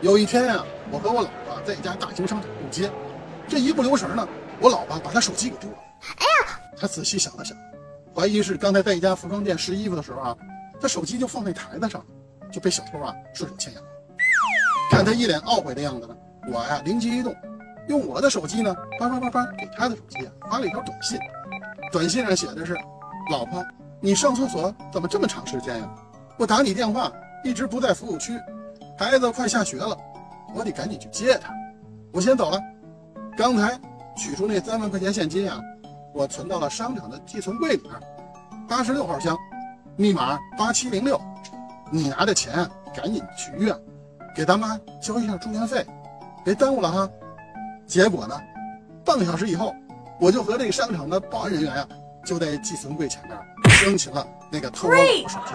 有一天呀、我和我老婆在一家大型商场逛街，这一不留神呢，我老婆把她手机给丢了。哎呀！她仔细想了想，怀疑是刚才在一家服装店试衣服的时候啊，她手机就放在台子上，就被小偷啊顺手牵羊。看她一脸懊悔的样子呢，我呀灵机一动，用我的手机呢，叭叭叭叭给她的手机啊发了一条短信，短信上写的是：“老婆，你上厕所怎么这么长时间呀？我打你电话一直不在服务区。”孩子快下学了，我得赶紧去接他。我先走了。刚才取出那三万块钱现金啊，我存到了商场的寄存柜里面，八十六号箱，密码八七零六。你拿着钱赶紧去医院，给咱妈交一下住院费，别耽误了哈。结果呢，半个小时以后，我就和这个商场的保安人员呀、就在寄存柜前面生擒了那个偷我老婆手机。